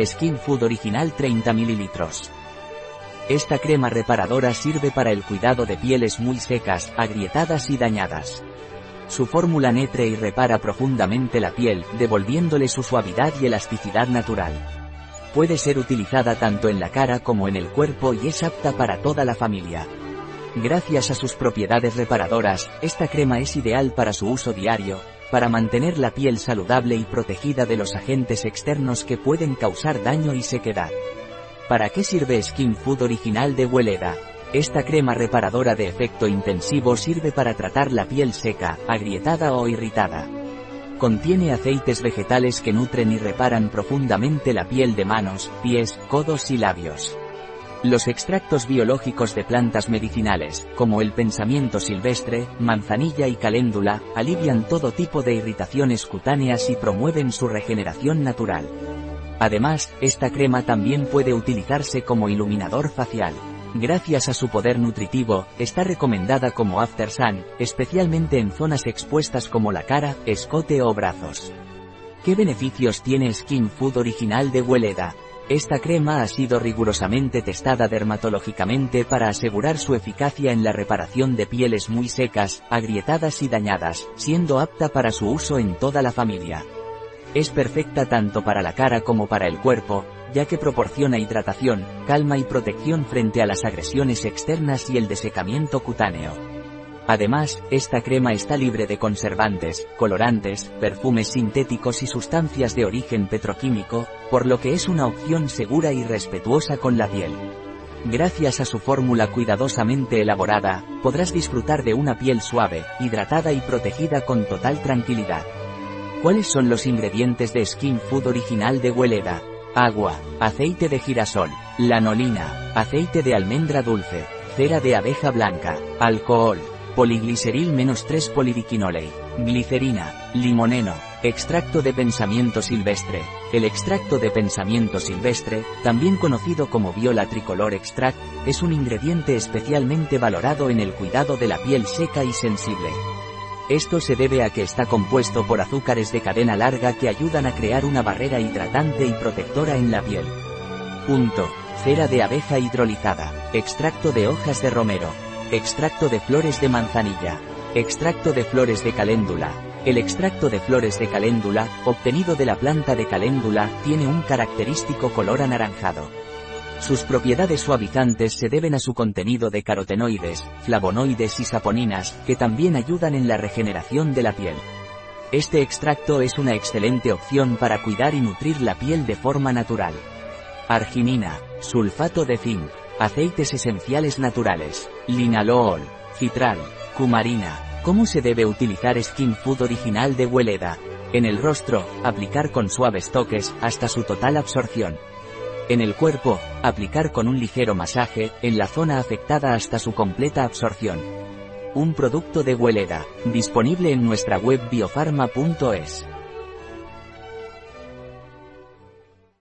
Skin Food original 30 ml. Esta crema reparadora sirve para el cuidado de pieles muy secas, agrietadas y dañadas. Su fórmula netre y repara profundamente la piel, devolviéndole su suavidad y elasticidad natural. Puede ser utilizada tanto en la cara como en el cuerpo y es apta para toda la familia. Gracias a sus propiedades reparadoras, esta crema es ideal para su uso diario, para mantener la piel saludable y protegida de los agentes externos que pueden causar daño y sequedad. ¿Para qué sirve Skin Food original de Weleda? Esta crema reparadora de efecto intensivo sirve para tratar la piel seca, agrietada o irritada. Contiene aceites vegetales que nutren y reparan profundamente la piel de manos, pies, codos y labios. Los extractos biológicos de plantas medicinales, como el pensamiento silvestre, manzanilla y caléndula, alivian todo tipo de irritaciones cutáneas y promueven su regeneración natural. Además, esta crema también puede utilizarse como iluminador facial. Gracias a su poder nutritivo, está recomendada como After Sun, especialmente en zonas expuestas como la cara, escote o brazos. ¿Qué beneficios tiene Skin Food original de Weleda? Esta crema ha sido rigurosamente testada dermatológicamente para asegurar su eficacia en la reparación de pieles muy secas, agrietadas y dañadas, siendo apta para su uso en toda la familia. Es perfecta tanto para la cara como para el cuerpo, ya que proporciona hidratación, calma y protección frente a las agresiones externas y el desecamiento cutáneo. Además, esta crema está libre de conservantes, colorantes, perfumes sintéticos y sustancias de origen petroquímico, por lo que es una opción segura y respetuosa con la piel. Gracias a su fórmula cuidadosamente elaborada, podrás disfrutar de una piel suave, hidratada y protegida con total tranquilidad. ¿Cuáles son los ingredientes de Skin Food original de Hueleda? Agua, aceite de girasol, lanolina, aceite de almendra dulce, cera de abeja blanca, alcohol, Poligliceril menos 3 polidiquinolei, glicerina, limoneno, extracto de pensamiento silvestre. El extracto de pensamiento silvestre, también conocido como viola tricolor extract, es un ingrediente especialmente valorado en el cuidado de la piel seca y sensible. Esto se debe a que está compuesto por azúcares de cadena larga que ayudan a crear una barrera hidratante y protectora en la piel. Punto. Cera de abeja hidrolizada. Extracto de hojas de romero. Extracto de flores de manzanilla. Extracto de flores de caléndula. El extracto de flores de caléndula, obtenido de la planta de caléndula, tiene un característico color anaranjado. Sus propiedades suavizantes se deben a su contenido de carotenoides, flavonoides y saponinas, que también ayudan en la regeneración de la piel. Este extracto es una excelente opción para cuidar y nutrir la piel de forma natural. Arginina, sulfato de zinc, Aceites esenciales naturales. Linalool. Citral. Cumarina. ¿Cómo se debe utilizar Skin Food original de Weleda? En el rostro, aplicar con suaves toques, hasta su total absorción. En el cuerpo, aplicar con un ligero masaje, en la zona afectada hasta su completa absorción. Un producto de Weleda, disponible en nuestra web biofarma.es.